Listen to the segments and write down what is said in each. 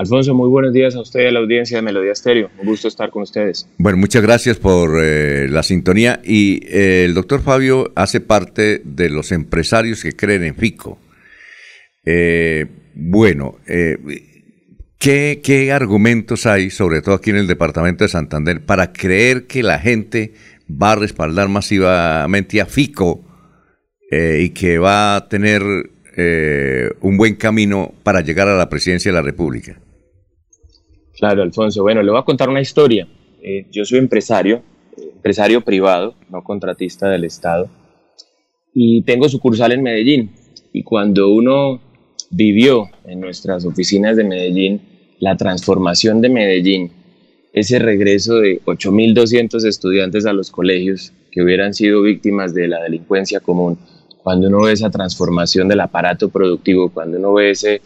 Alfonso, muy buenos días a usted y a la audiencia de Melodía Estéreo. Un gusto estar con ustedes. Bueno, muchas gracias por eh, la sintonía. Y eh, el doctor Fabio hace parte de los empresarios que creen en FICO. Eh, bueno, ¿qué, ¿qué argumentos hay, sobre todo aquí en el departamento de Santander, para creer que la gente va a respaldar masivamente a FICO y que va a tener un buen camino para llegar a la presidencia de la República? Claro, Alfonso. Bueno, le voy a contar una historia. Eh, yo soy empresario, empresario privado, no contratista del Estado, y tengo sucursal en Medellín. Y cuando uno vivió en nuestras oficinas de Medellín la transformación de Medellín, ese regreso de 8.200 estudiantes a los colegios que hubieran sido víctimas de la delincuencia común, cuando uno ve esa transformación del aparato productivo, cuando uno ve ese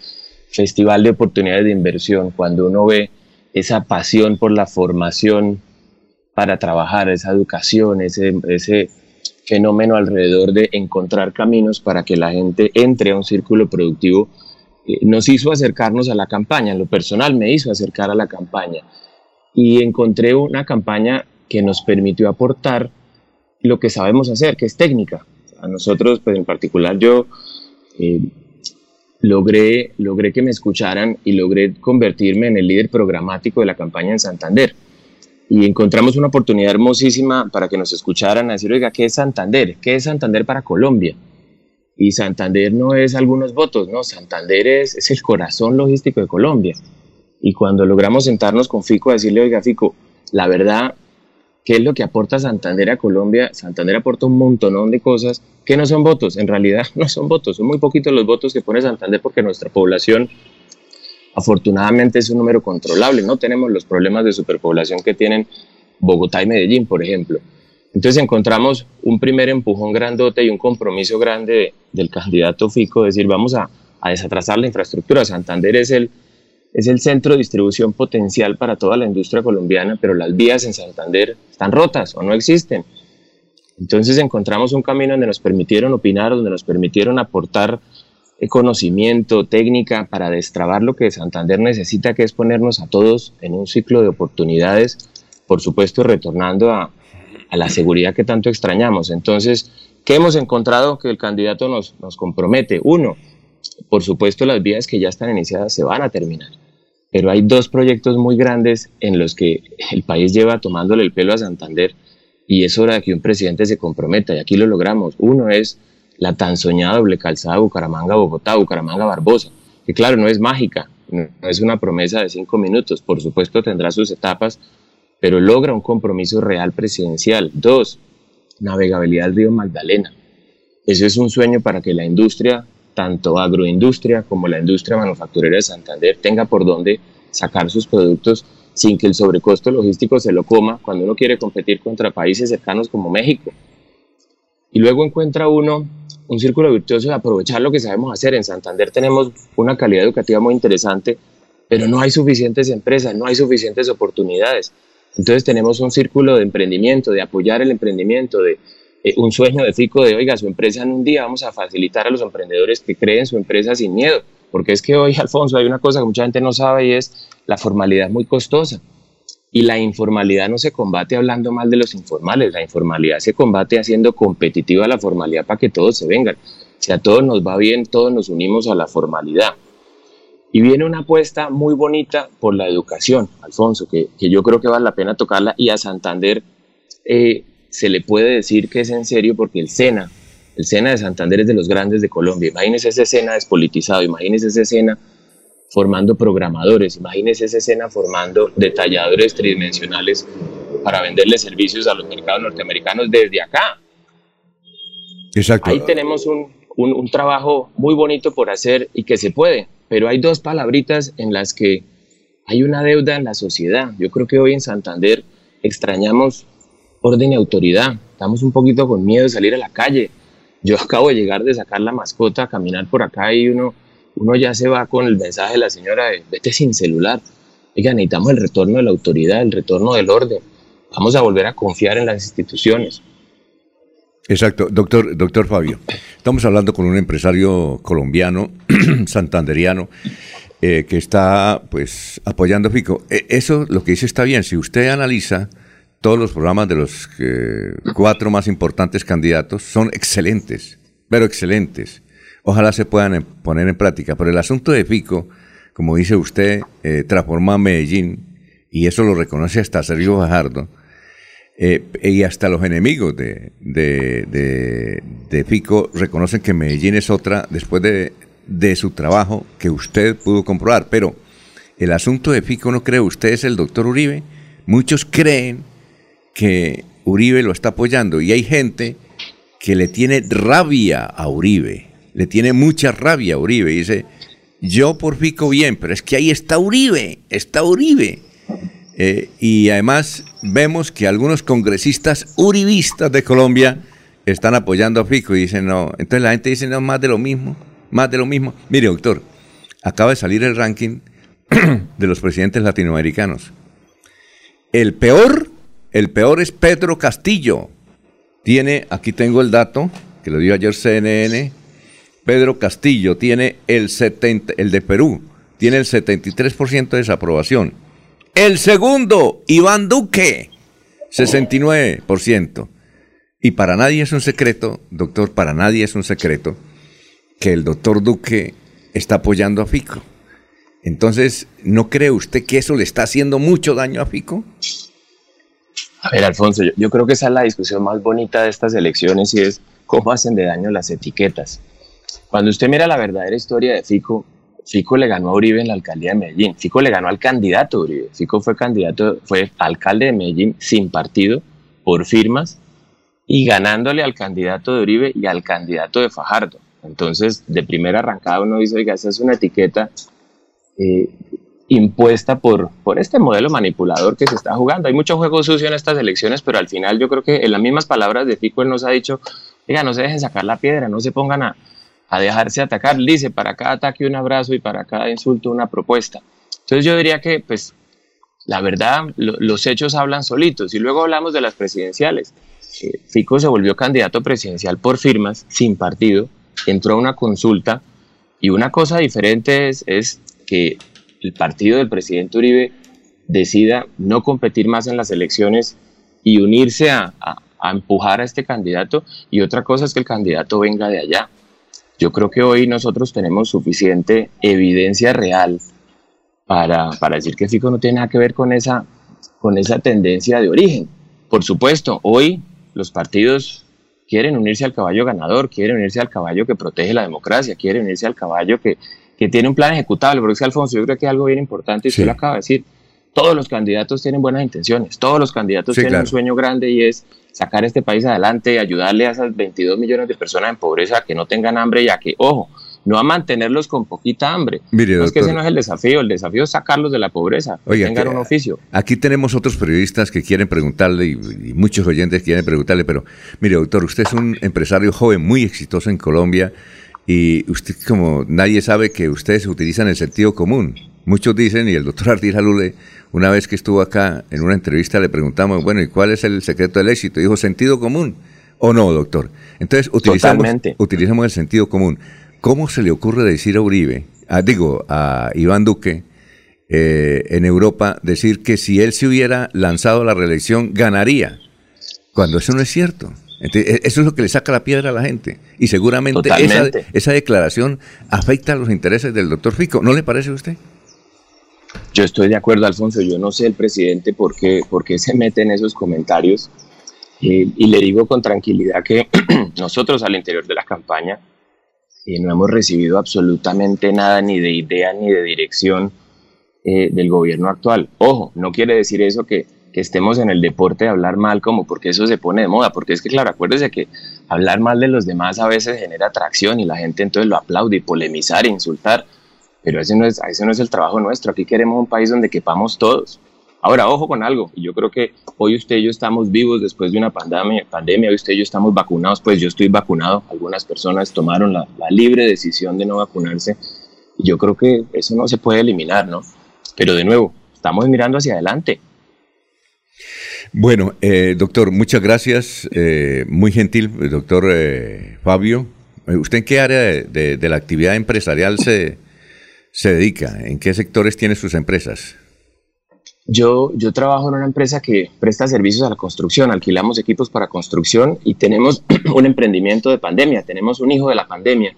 festival de oportunidades de inversión, cuando uno ve esa pasión por la formación para trabajar, esa educación, ese, ese fenómeno alrededor de encontrar caminos para que la gente entre a un círculo productivo, eh, nos hizo acercarnos a la campaña. En lo personal me hizo acercar a la campaña y encontré una campaña que nos permitió aportar lo que sabemos hacer, que es técnica. A nosotros, pues en particular yo, eh, logré, logré que me escucharan y logré convertirme en el líder programático de la campaña en Santander. Y encontramos una oportunidad hermosísima para que nos escucharan a decir, oiga, ¿qué es Santander? ¿Qué es Santander para Colombia? Y Santander no es algunos votos, no, Santander es, es el corazón logístico de Colombia. Y cuando logramos sentarnos con Fico a decirle, oiga, Fico, la verdad, ¿qué es lo que aporta Santander a Colombia? Santander aporta un montonón de cosas que no son votos, en realidad no son votos, son muy poquitos los votos que pone Santander porque nuestra población afortunadamente es un número controlable, no tenemos los problemas de superpoblación que tienen Bogotá y Medellín, por ejemplo. Entonces encontramos un primer empujón grandote y un compromiso grande del candidato Fico, de decir, vamos a, a desatrasar la infraestructura. Santander es el, es el centro de distribución potencial para toda la industria colombiana, pero las vías en Santander están rotas o no existen. Entonces encontramos un camino donde nos permitieron opinar, donde nos permitieron aportar conocimiento, técnica para destrabar lo que Santander necesita, que es ponernos a todos en un ciclo de oportunidades, por supuesto retornando a, la seguridad que tanto extrañamos. Entonces, ¿qué hemos encontrado que el candidato nos compromete? Uno, por supuesto las vías que ya están iniciadas se van a terminar, pero hay dos proyectos muy grandes en los que el país lleva tomándole el pelo a Santander y es hora de que un presidente se comprometa y aquí lo logramos. Uno es la tan soñada doble calzada Bucaramanga-Bogotá, Bucaramanga-Barbosa, que claro, no es mágica, no es una promesa de cinco minutos, por supuesto tendrá sus etapas, pero logra un compromiso real presidencial. Dos, navegabilidad del río Magdalena. Ese es un sueño para que la industria, tanto agroindustria como la industria manufacturera de Santander, tenga por dónde sacar sus productos sin que el sobrecosto logístico se lo coma cuando uno quiere competir contra países cercanos como México. Y luego encuentra uno un círculo virtuoso de aprovechar lo que sabemos hacer. En Santander tenemos una calidad educativa muy interesante, pero no hay suficientes empresas, no hay suficientes oportunidades. Entonces tenemos un círculo de emprendimiento, de apoyar el emprendimiento, de eh, un sueño de Fico de, oiga, su empresa en un día vamos a facilitar a los emprendedores que creen su empresa sin miedo. Porque es que hoy, Alfonso, hay una cosa que mucha gente no sabe y es la formalidad muy costosa. Y la informalidad no se combate hablando mal de los informales, la informalidad se combate haciendo competitiva la formalidad para que todos se vengan. Si a todos nos va bien, todos nos unimos a la formalidad. Y viene una apuesta muy bonita por la educación, Alfonso, que, que yo creo que vale la pena tocarla y a Santander eh, se le puede decir que es en serio porque el SENA, el SENA de Santander es de los grandes de Colombia. Imagínense esa escena despolitizado, imagínense esa escena formando programadores, imagínense esa escena formando detalladores tridimensionales para venderle servicios a los mercados norteamericanos desde acá. Exacto. Ahí tenemos un, un trabajo muy bonito por hacer y que se puede, pero hay dos palabritas en las que hay una deuda en la sociedad. Yo creo que hoy en Santander extrañamos orden y autoridad. Estamos un poquito con miedo de salir a la calle yo acabo de llegar de sacar la mascota a caminar por acá y uno, uno ya se va con el mensaje de la señora de vete sin celular. Oiga, necesitamos el retorno de la autoridad, el retorno del orden. Vamos a volver a confiar en las instituciones. Exacto, doctor, doctor Fabio. Estamos hablando con un empresario colombiano, santanderiano, eh, que está pues apoyando a Fico. E, eso lo que dice está bien. Si usted analiza todos los programas de los cuatro más importantes candidatos, son excelentes, pero excelentes. Ojalá se puedan poner en práctica. Pero el asunto de Fico, como dice usted, eh, transforma a Medellín, y eso lo reconoce hasta Sergio Bajardo, eh, y hasta los enemigos de, de, Fico reconocen que Medellín es otra después de, de su trabajo que usted pudo comprobar. Pero el asunto de Fico, ¿no cree usted es el doctor Uribe? Muchos creen que Uribe lo está apoyando y hay gente que le tiene rabia a Uribe, le tiene mucha rabia a Uribe y dice, yo por Fico bien, pero es que ahí está Uribe, está Uribe. Eh, y además vemos que algunos congresistas uribistas de Colombia están apoyando a Fico y dicen no. Entonces la gente dice no, más de lo mismo, más de lo mismo. Mire, doctor, acaba de salir el ranking de los presidentes latinoamericanos. El peor, el peor es Pedro Castillo. Tiene, aquí tengo el dato, que lo dio ayer CNN. Pedro Castillo tiene el 70, el de Perú, tiene el 73% de desaprobación. El segundo, Iván Duque, 69%. Y para nadie es un secreto, doctor, para nadie es un secreto que el doctor Duque está apoyando a Fico. Entonces, ¿no cree usted que eso le está haciendo mucho daño a Fico? A ver, Alfonso, yo, creo que esa es la discusión más bonita de estas elecciones y es cómo hacen de daño las etiquetas. Cuando usted mira la verdadera historia de Fico, Fico le ganó a Uribe en la alcaldía de Medellín. Fico le ganó al candidato Uribe. Fico fue candidato, fue alcalde de Medellín sin partido, por firmas, y ganándole al candidato de Uribe y al candidato de Fajardo. Entonces, de primera arrancada uno dice, oiga, esa es una etiqueta eh, impuesta por, por este modelo manipulador que se está jugando. Hay mucho juego sucio en estas elecciones, pero al final yo creo que en las mismas palabras de Fico él nos ha dicho, oiga, no se dejen sacar la piedra, no se pongan a, a dejarse atacar. Dice, para cada ataque un abrazo y para cada insulto una propuesta. Entonces yo diría que, pues, la verdad, los hechos hablan solitos. Y luego hablamos de las presidenciales. Eh, Fico se volvió candidato presidencial por firmas, sin partido, entró a una consulta y una cosa diferente es, es que el partido del presidente Uribe decida no competir más en las elecciones y unirse a, a empujar a este candidato y otra cosa es que el candidato venga de allá. Yo creo que hoy nosotros tenemos suficiente evidencia real para, para decir que Fico no tiene nada que ver con esa, con esa tendencia de origen. Por supuesto, hoy los partidos quieren unirse al caballo ganador, quieren unirse al caballo que protege la democracia, quieren unirse al caballo que, que tiene un plan ejecutable. Porque es que Alfonso, yo creo que es algo bien importante y usted lo acaba de decir. Todos los candidatos tienen buenas intenciones, todos los candidatos tienen un sueño grande y es sacar este país adelante, ayudarle a esas 22 millones de personas en pobreza a que no tengan hambre y a que, ojo, no a mantenerlos con poquita hambre. Mire, no es que ese no es el desafío, el desafío es sacarlos de la pobreza, que tengan un oficio. Aquí tenemos otros periodistas que quieren preguntarle y, muchos oyentes quieren preguntarle, pero mire, doctor, usted es un empresario joven muy exitoso en Colombia y usted, como nadie sabe que ustedes utilizan el sentido común. Muchos dicen, y el doctor Ardila Lule, una vez que estuvo acá en una entrevista, le preguntamos, bueno, ¿y cuál es el secreto del éxito? dijo, sentido común. ¿O no, doctor? Entonces, utilizamos, utilizamos el sentido común. ¿Cómo se le ocurre decir a Uribe, digo, a Iván Duque, eh, en Europa, decir que si él se hubiera lanzado a la reelección, ganaría? Cuando eso no es cierto. E, eso es lo que le saca la piedra a la gente. Y seguramente esa, esa, declaración afecta a los intereses del doctor Fico. ¿No le parece a usted? Yo estoy de acuerdo, Alfonso. Yo no sé el presidente por qué, por qué se mete en esos comentarios. Eh, y le digo con tranquilidad que nosotros al interior de la campaña eh, no hemos recibido absolutamente nada ni de idea ni de dirección eh, del gobierno actual. Ojo, no quiere decir eso que, que, estemos en el deporte de hablar mal como porque eso se pone de moda, porque es que claro, acuérdese que hablar mal de los demás a veces genera atracción y la gente entonces lo aplaude y polemizar e insultar. Pero ese no, es, ese no es el trabajo nuestro. Aquí queremos un país donde quepamos todos. Ahora, ojo con algo. Yo creo que hoy usted y yo estamos vivos después de una pandemia. pandemia hoy usted y yo estamos vacunados. Pues yo estoy vacunado. Algunas personas tomaron la, libre decisión de no vacunarse. Yo creo que eso no se puede eliminar, ¿no? Pero de nuevo, estamos mirando hacia adelante. Bueno, eh, doctor, muchas gracias. Eh, muy gentil, doctor eh, Fabio. ¿Usted en qué área de, la actividad empresarial se, se dedica? ¿En qué sectores tiene sus empresas? Yo, yo trabajo en una empresa que presta servicios a la construcción, alquilamos equipos para construcción y tenemos un emprendimiento de pandemia, tenemos un hijo de la pandemia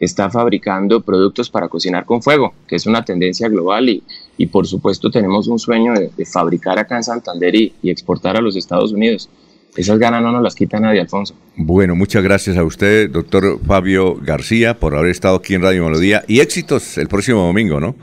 está fabricando productos para cocinar con fuego, que es una tendencia global y, y por supuesto tenemos un sueño de, fabricar acá en Santander y, y, exportar a los Estados Unidos. Esas ganas no nos las quita nadie, Alfonso. Bueno, muchas gracias a usted, doctor Fabio García, por haber estado aquí en Radio Melodía y éxitos el próximo domingo, ¿no?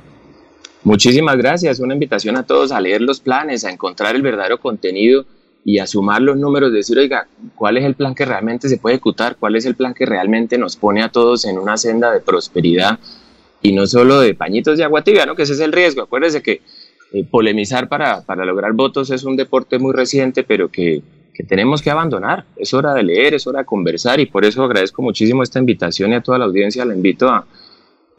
Muchísimas gracias. Una invitación a todos a leer los planes, a encontrar el verdadero contenido y a sumar los números, decir, oiga, ¿cuál es el plan que realmente se puede ejecutar? ¿Cuál es el plan que realmente nos pone a todos en una senda de prosperidad y no solo de pañitos de agua tibia, ¿no? Que ese es el riesgo. Acuérdese que eh, polemizar para, para lograr votos es un deporte muy reciente, pero que, que tenemos que abandonar. Es hora de leer, es hora de conversar y por eso agradezco muchísimo esta invitación y a toda la audiencia la invito a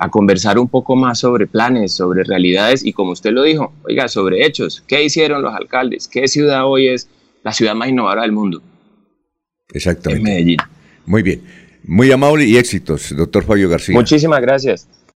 a conversar un poco más sobre planes, sobre realidades y como usted lo dijo, oiga, sobre hechos. ¿Qué hicieron los alcaldes? ¿Qué ciudad hoy es la ciudad más innovadora del mundo? Exactamente. En Medellín. Muy bien. Muy amable y éxitos, doctor Fabio García. Muchísimas gracias.